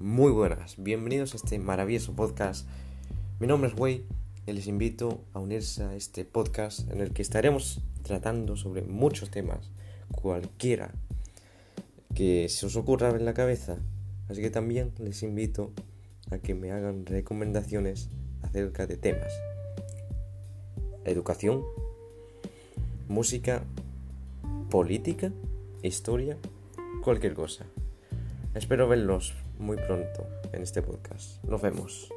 Muy buenas, bienvenidos a este maravilloso podcast. Mi nombre es Wei y les invito a unirse a este podcast en el que estaremos tratando sobre muchos temas, cualquiera que se os ocurra en la cabeza. Así que también les invito a que me hagan recomendaciones acerca de temas. Educación, música, política, historia, cualquier cosa. Espero verlos muy pronto en este podcast. Nos vemos.